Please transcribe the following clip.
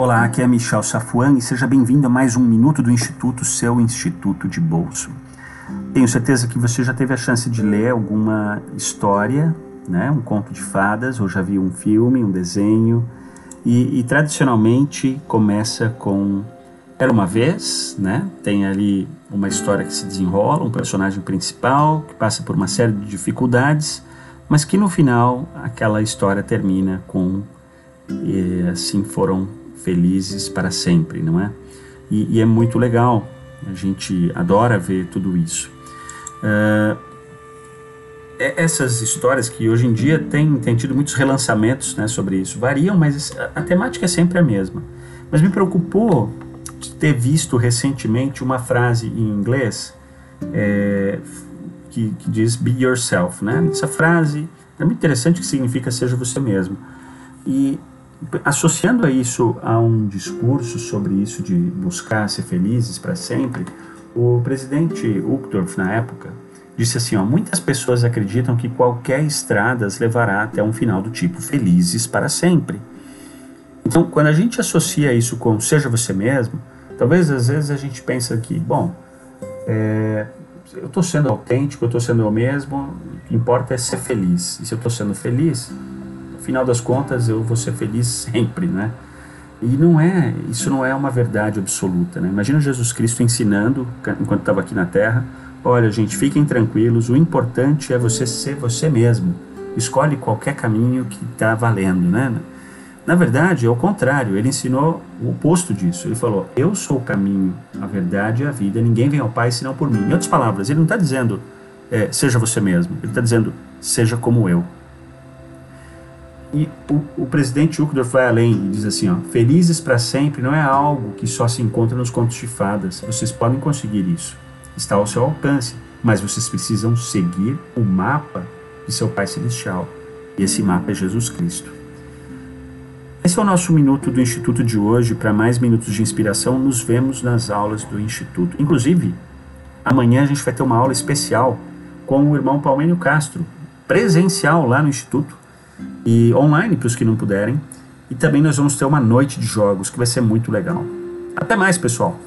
Olá, aqui é Michel Safuan e seja bem-vindo a mais um Minuto do Instituto, seu Instituto de Bolso. Tenho certeza que você já teve a chance de ler alguma história, né, um conto de fadas, ou já viu um filme, um desenho, e, e tradicionalmente começa com Era uma vez, né? Tem ali uma história que se desenrola, um personagem principal que passa por uma série de dificuldades, mas que no final aquela história termina com e assim foram felizes para sempre, não é? E, e é muito legal, a gente adora ver tudo isso. Uh, essas histórias que hoje em dia tem, tem tido muitos relançamentos né, sobre isso, variam, mas a, a temática é sempre a mesma. Mas me preocupou ter visto recentemente uma frase em inglês é, que, que, diz be yourself, né? Essa frase é muito interessante que significa seja você mesmo. E associando a isso a um discurso sobre isso de buscar ser felizes para sempre, o presidente Uchtdorf na época disse assim, ó, muitas pessoas acreditam que qualquer estrada as levará até um final do tipo felizes para sempre. Então, quando a gente associa isso com seja você mesmo, talvez às vezes a gente pensa que, bom, é, eu estou sendo autêntico, eu estou sendo eu mesmo, o que importa é ser feliz. E se eu estou sendo feliz, final das contas eu vou ser feliz sempre, né? E não é, isso não é uma verdade absoluta, né? Imagina Jesus Cristo ensinando, enquanto estava aqui na Terra, olha gente, fiquem tranquilos, o importante é você ser você mesmo. Escolhe qualquer caminho que está valendo, né? Na verdade, é o contrário, ele ensinou o oposto disso. Ele falou: Eu sou o caminho, a verdade e a vida, ninguém vem ao Pai senão por mim. Em outras palavras, ele não está dizendo é, seja você mesmo, ele está dizendo seja como eu. E o, o presidente Uchtdorf vai além e diz assim: ó, Felizes para sempre não é algo que só se encontra nos contos de fadas. Vocês podem conseguir isso, está ao seu alcance, mas vocês precisam seguir o mapa de seu Pai Celestial. E esse mapa é Jesus Cristo. Esse é o nosso minuto do Instituto de hoje. Para mais minutos de inspiração, nos vemos nas aulas do Instituto. Inclusive, amanhã a gente vai ter uma aula especial com o irmão Palmênio Castro, presencial lá no Instituto e online para os que não puderem. E também nós vamos ter uma noite de jogos que vai ser muito legal. Até mais, pessoal!